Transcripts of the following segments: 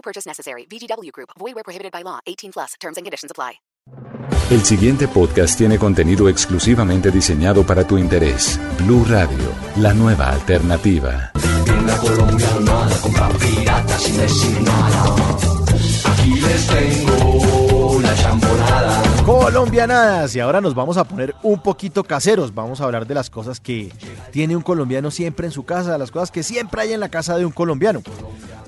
No purchase necessary. VGW Group. Void where prohibited by law. 18 plus. Terms and conditions apply. El siguiente podcast tiene contenido exclusivamente diseñado para tu interés. Blue Radio, la nueva alternativa. Colombiana compra pirata sin decir nada. Aquí les. Colombianadas, y ahora nos vamos a poner un poquito caseros. Vamos a hablar de las cosas que tiene un colombiano siempre en su casa, las cosas que siempre hay en la casa de un colombiano.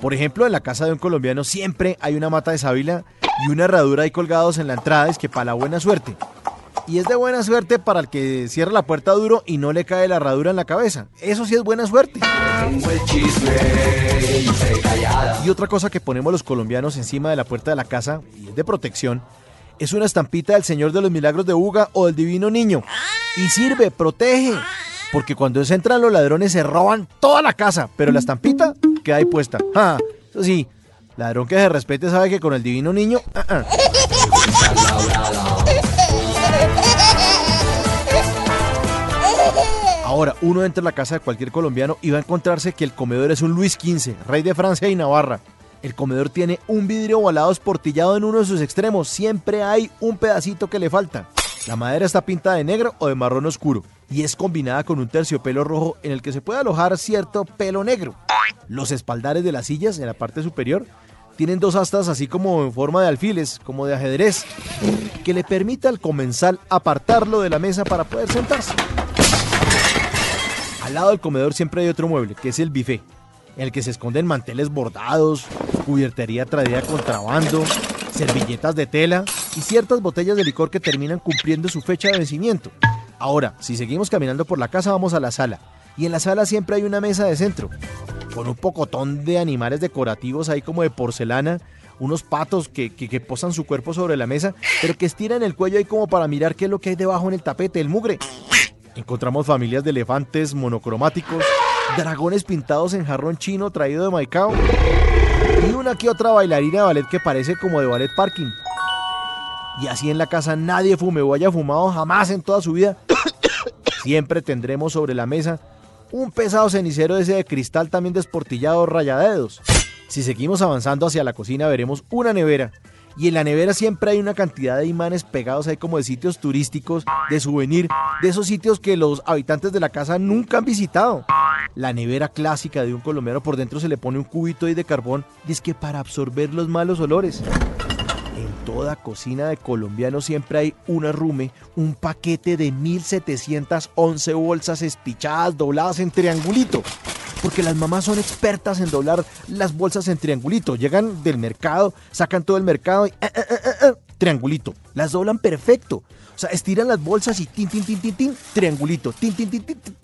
Por ejemplo, en la casa de un colombiano siempre hay una mata de sábila y una herradura ahí colgados en la entrada, es que para la buena suerte. Y es de buena suerte para el que cierra la puerta duro y no le cae la herradura en la cabeza. Eso sí es buena suerte. Y otra cosa que ponemos los colombianos encima de la puerta de la casa, es de protección, es una estampita del Señor de los Milagros de Uga o del Divino Niño. Y sirve, protege. Porque cuando se entran los ladrones se roban toda la casa, pero la estampita queda ahí puesta. Ah, eso sí, ladrón que se respete sabe que con el Divino Niño... ah, ah. Ahora, uno entra a la casa de cualquier colombiano y va a encontrarse que el comedor es un Luis XV, rey de Francia y Navarra. El comedor tiene un vidrio ovalado esportillado en uno de sus extremos. Siempre hay un pedacito que le falta. La madera está pintada de negro o de marrón oscuro y es combinada con un terciopelo rojo en el que se puede alojar cierto pelo negro. Los espaldares de las sillas en la parte superior tienen dos astas así como en forma de alfiles, como de ajedrez, que le permite al comensal apartarlo de la mesa para poder sentarse. Al lado del comedor siempre hay otro mueble, que es el buffet, en el que se esconden manteles bordados, cubiertería traída contrabando, servilletas de tela y ciertas botellas de licor que terminan cumpliendo su fecha de vencimiento. Ahora, si seguimos caminando por la casa, vamos a la sala. Y en la sala siempre hay una mesa de centro, con un pocotón de animales decorativos ahí como de porcelana, unos patos que, que- que posan su cuerpo sobre la mesa, pero que estiran el cuello ahí como para mirar qué es lo que hay debajo en el tapete, el mugre. Encontramos familias de elefantes monocromáticos, dragones pintados en jarrón chino traído de Maicao una que otra bailarina de ballet que parece como de ballet parking. Y así en la casa nadie fume o haya fumado jamás en toda su vida. Siempre tendremos sobre la mesa un pesado cenicero ese de cristal también desportillado rayadedos. Si seguimos avanzando hacia la cocina veremos una nevera. Y en la nevera siempre hay una cantidad de imanes pegados ahí como de sitios turísticos, de souvenir, de esos sitios que los habitantes de la casa nunca han visitado. La nevera clásica de un colombiano por dentro se le pone un cubito ahí de carbón, y es que para absorber los malos olores. En toda cocina de colombiano siempre hay un arrume, un paquete de 1711 bolsas espichadas, dobladas en triangulito. Porque las mamás son expertas en doblar las bolsas en triangulito. Llegan del mercado, sacan todo el mercado y eh, eh, eh, triangulito. Las doblan perfecto. O sea, estiran las bolsas y tin, tin, tin, tin, tin, triangulito. Tin, tin, tin, tin, tin,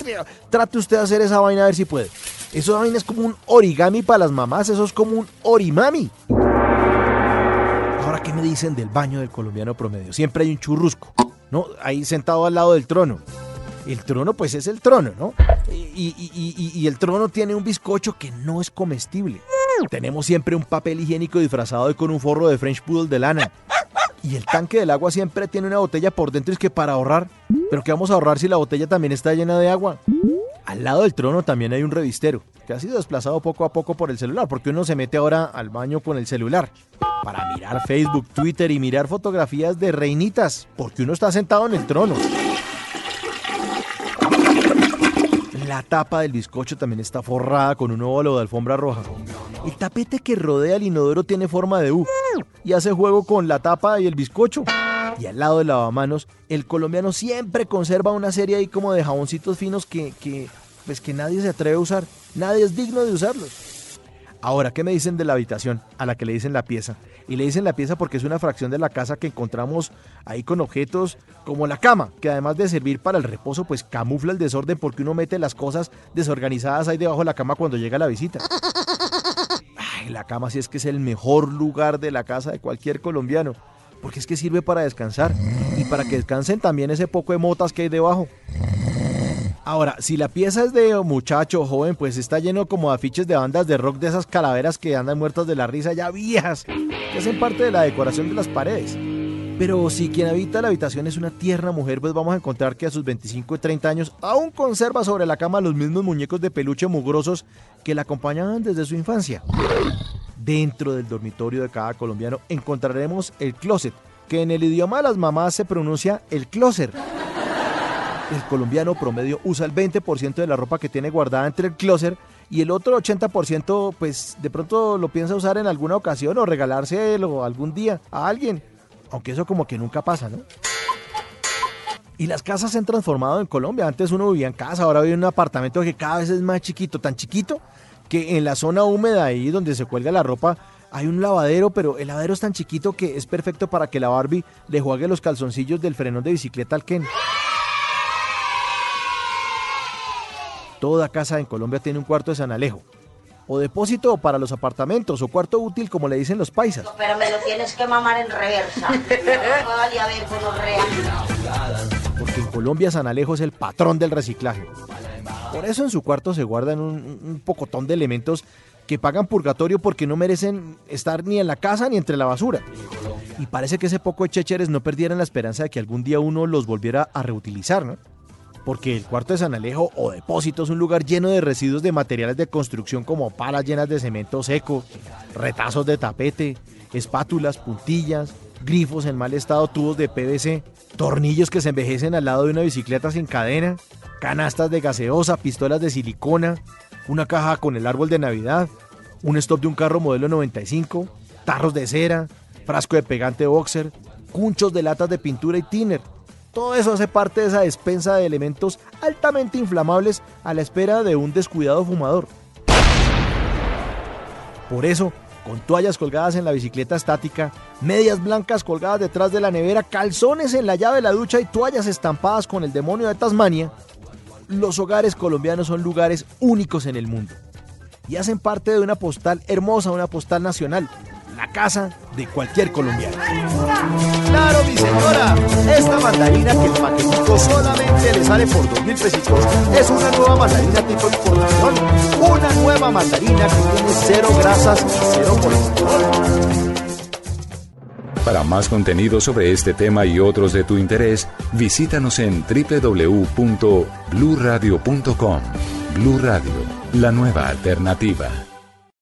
Trate usted de hacer esa vaina a ver si puede. Eso vaina es como un origami para las mamás, eso es como un orimami. Ahora, ¿qué me dicen del baño del colombiano promedio? Siempre hay un churrusco, ¿no? Ahí sentado al lado del trono. El trono, pues es el trono, ¿no? Y, y- y- y- y el trono tiene un bizcocho que no es comestible. Tenemos siempre un papel higiénico disfrazado de con un forro de French Poodle de lana. Y el tanque del agua siempre tiene una botella por dentro, es que para ahorrar. Pero ¿qué vamos a ahorrar si la botella también está llena de agua? Al lado del trono también hay un revistero, que ha sido desplazado poco a poco por el celular, porque uno se mete ahora al baño con el celular para mirar Facebook, Twitter y mirar fotografías de reinitas, porque uno está sentado en el trono. La tapa del bizcocho también está forrada con un óvalo de alfombra roja. El tapete que rodea el inodoro tiene forma de U y hace juego con la tapa y el bizcocho. Y al lado del lavamanos, el colombiano siempre conserva una serie ahí como de jaboncitos finos que, que, pues que nadie se atreve a usar. Nadie es digno de usarlos. Ahora, ¿qué me dicen de la habitación a la que le dicen la pieza? Y le dicen la pieza porque es una fracción de la casa que encontramos ahí con objetos como la cama, que además de servir para el reposo, pues camufla el desorden porque uno mete las cosas desorganizadas ahí debajo de la cama cuando llega la visita. Ay, la cama sí es que es el mejor lugar de la casa de cualquier colombiano, porque es que sirve para descansar y para que descansen también ese poco de motas que hay debajo. Ahora, si la pieza es de muchacho joven, pues está lleno como de afiches de bandas de rock de esas calaveras que andan muertas de la risa ya viejas, que hacen parte de la decoración de las paredes. Pero si quien habita la habitación es una tierna mujer, pues vamos a encontrar que a sus 25 y 30 años aún conserva sobre la cama los mismos muñecos de peluche mugrosos que la acompañaban desde su infancia. Dentro del dormitorio de cada colombiano encontraremos el closet, que en el idioma de las mamás se pronuncia el closer el colombiano promedio usa el 20% de la ropa que tiene guardada entre el closet y el otro 80% pues de pronto lo piensa usar en alguna ocasión o regalárselo algún día a alguien. Aunque eso como que nunca pasa, ¿no? Y las casas se han transformado en Colombia. Antes uno vivía en casa, ahora vive en un apartamento que cada vez es más chiquito, tan chiquito que en la zona húmeda ahí donde se cuelga la ropa hay un lavadero, pero el lavadero es tan chiquito que es perfecto para que la Barbie le juegue los calzoncillos del frenón de bicicleta al Ken. Toda casa en Colombia tiene un cuarto de San Alejo. O depósito para los apartamentos, o cuarto útil, como le dicen los paisas. Pero me lo tienes que mamar en reversa. Vale, a ver, Porque en Colombia San Alejo es el patrón del reciclaje. Por eso en su cuarto se guardan un, un pocotón de elementos que pagan purgatorio porque no merecen estar ni en la casa ni entre la basura. Y parece que ese poco de chécheres no perdieran la esperanza de que algún día uno los volviera a reutilizar, ¿no? Porque el cuarto de San Alejo o depósito es un lugar lleno de residuos de materiales de construcción como palas llenas de cemento seco, retazos de tapete, espátulas, puntillas, grifos en mal estado, tubos de PVC, tornillos que se envejecen al lado de una bicicleta sin cadena, canastas de gaseosa, pistolas de silicona, una caja con el árbol de Navidad, un stop de un carro modelo 95, tarros de cera, frasco de pegante boxer, cunchos de latas de pintura y tiner, todo eso hace parte de esa despensa de elementos altamente inflamables a la espera de un descuidado fumador. Por eso, con toallas colgadas en la bicicleta estática, medias blancas colgadas detrás de la nevera, calzones en la llave de la ducha y toallas estampadas con el demonio de Tasmania, los hogares colombianos son lugares únicos en el mundo y hacen parte de una postal hermosa, una postal nacional, la casa de cualquier colombiano. Claro, mi señora, esta mandarina que el paquetico solamente le sale por dos mil pesitos es una nueva mandarina tipo importación. Una nueva mandarina que tiene cero grasas y cero colesterol. Para más contenido sobre este tema y otros de tu interés, visítanos en www.bluradio.com. Blu Radio, la nueva alternativa.